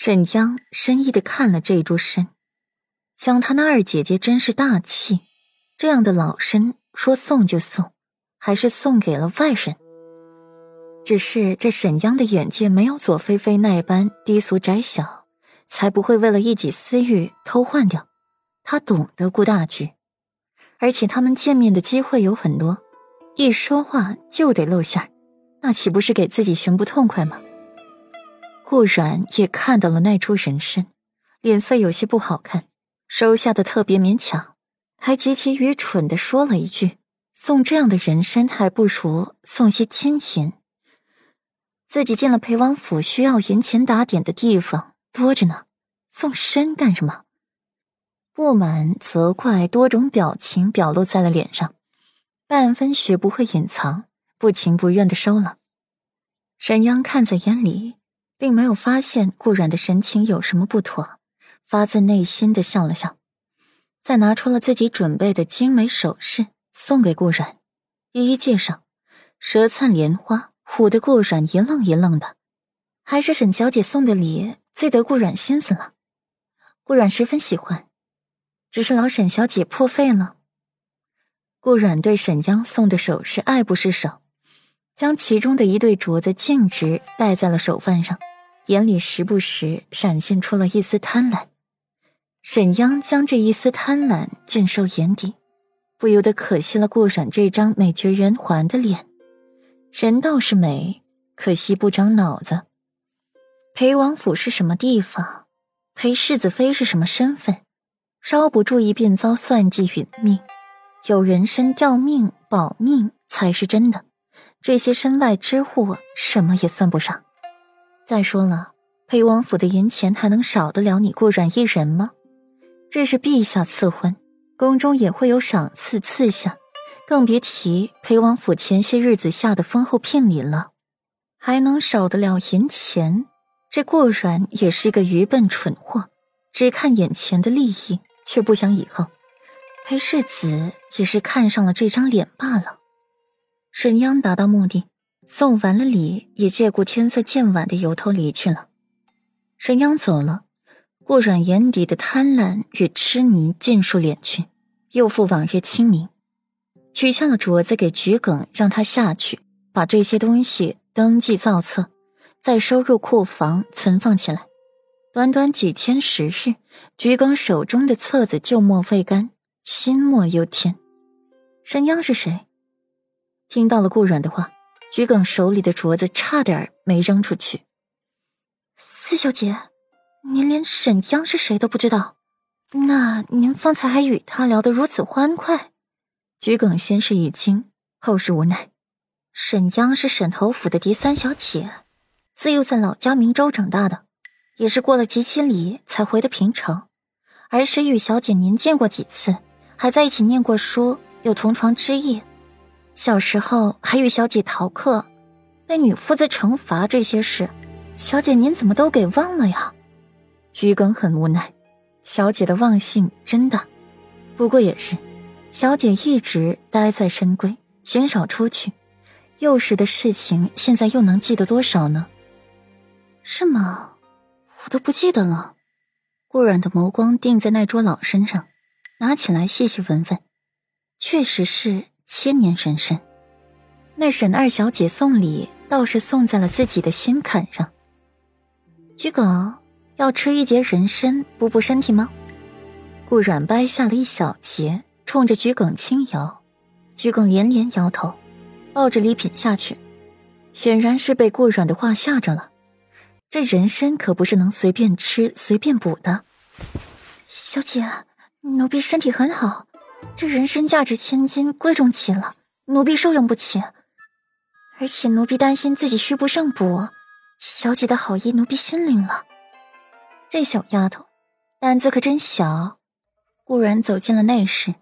沈央深意的看了这株参，想他那二姐姐真是大气，这样的老参说送就送，还是送给了外人。只是这沈央的眼界没有左菲菲那般低俗窄小，才不会为了一己私欲偷换掉。他懂得顾大局，而且他们见面的机会有很多，一说话就得露馅，那岂不是给自己寻不痛快吗？顾然也看到了那株人参，脸色有些不好看，收下的特别勉强，还极其愚蠢的说了一句：“送这样的人参，还不如送些金银。自己进了裴王府，需要银钱打点的地方多着呢，送参干什么？”不满、责怪多种表情表露在了脸上，半分学不会隐藏，不情不愿的收了。沈央看在眼里。并没有发现顾阮的神情有什么不妥，发自内心的笑了笑，再拿出了自己准备的精美首饰送给顾阮，一一介绍，舌灿莲花，唬得顾阮一愣一愣的。还是沈小姐送的礼最得顾阮心思了，顾阮十分喜欢，只是老沈小姐破费了。顾阮对沈央送的首饰爱不释手。将其中的一对镯子径直戴在了手腕上，眼里时不时闪现出了一丝贪婪。沈央将这一丝贪婪尽收眼底，不由得可惜了顾阮这张美绝人寰的脸。人倒是美，可惜不长脑子。裴王府是什么地方？裴世子妃是什么身份？稍不注意便遭算计殒命，有人身吊命保命才是真的。这些身外之物什么也算不上。再说了，裴王府的银钱还能少得了你顾阮一人吗？这是陛下赐婚，宫中也会有赏赐赐下，更别提裴王府前些日子下的丰厚聘礼了，还能少得了银钱？这顾阮也是一个愚笨蠢货，只看眼前的利益，却不想以后。裴世子也是看上了这张脸罢了。沈央达到目的，送完了礼，也借故天色渐晚的由头离去了。沈央走了，顾阮眼底的贪婪与痴迷尽数敛去，又复往日清明。取下了镯子给桔梗，让他下去把这些东西登记造册，再收入库房存放起来。短短几天时日，桔梗手中的册子旧墨未干，新墨又添。沈央是谁？听到了顾阮的话，桔梗手里的镯子差点没扔出去。四小姐，您连沈央是谁都不知道，那您方才还与他聊得如此欢快？桔梗先是一惊，后是无奈。沈央是沈侯府的嫡三小姐，自幼在老家明州长大的，也是过了几千里才回的平城。儿时与小姐您见过几次，还在一起念过书，有同床之意。小时候还与小姐逃课，被女夫子惩罚这些事，小姐您怎么都给忘了呀？鞠耿很无奈，小姐的忘性真大。不过也是，小姐一直待在深闺，鲜少出去，幼时的事情现在又能记得多少呢？是吗？我都不记得了。顾阮的眸光定在那桌老身上，拿起来细细闻闻，确实是。千年人参，那沈二小姐送礼倒是送在了自己的心坎上。桔梗要吃一节人参补补身体吗？顾软掰下了一小节，冲着桔梗轻摇。桔梗连连摇头，抱着礼品下去，显然是被顾软的话吓着了。这人参可不是能随便吃、随便补的。小姐，奴婢身体很好。这人参价值千金，贵重极了，奴婢受用不起。而且奴婢担心自己虚不胜补，小姐的好意奴婢心领了。这小丫头胆子可真小。顾然走进了内室，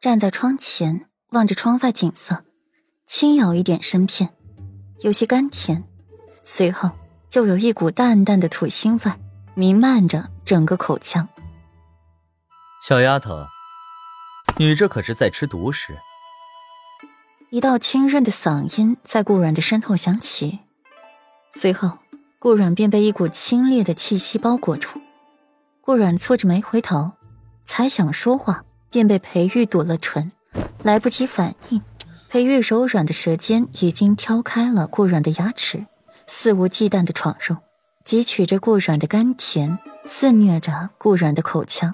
站在窗前望着窗外景色，轻咬一点参片，有些甘甜，随后就有一股淡淡的土腥味弥漫着整个口腔。小丫头。你这可是在吃独食！一道清润的嗓音在顾然的身后响起，随后顾阮便被一股清冽的气息包裹住。顾阮蹙着眉回头，才想说话，便被裴玉堵了唇，来不及反应，裴玉柔软的舌尖已经挑开了顾阮的牙齿，肆无忌惮的闯入，汲取着顾阮的甘甜，肆虐着顾阮的口腔。